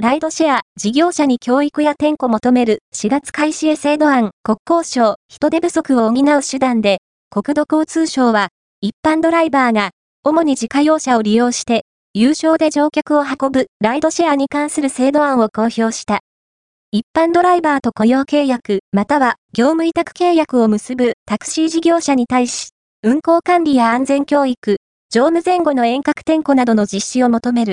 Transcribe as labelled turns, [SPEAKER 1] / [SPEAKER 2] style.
[SPEAKER 1] ライドシェア、事業者に教育や点呼求める4月開始へ制度案、国交省、人手不足を補う手段で、国土交通省は、一般ドライバーが、主に自家用車を利用して、有償で乗客を運ぶライドシェアに関する制度案を公表した。一般ドライバーと雇用契約、または業務委託契約を結ぶタクシー事業者に対し、運行管理や安全教育、乗務前後の遠隔点呼などの実施を求める。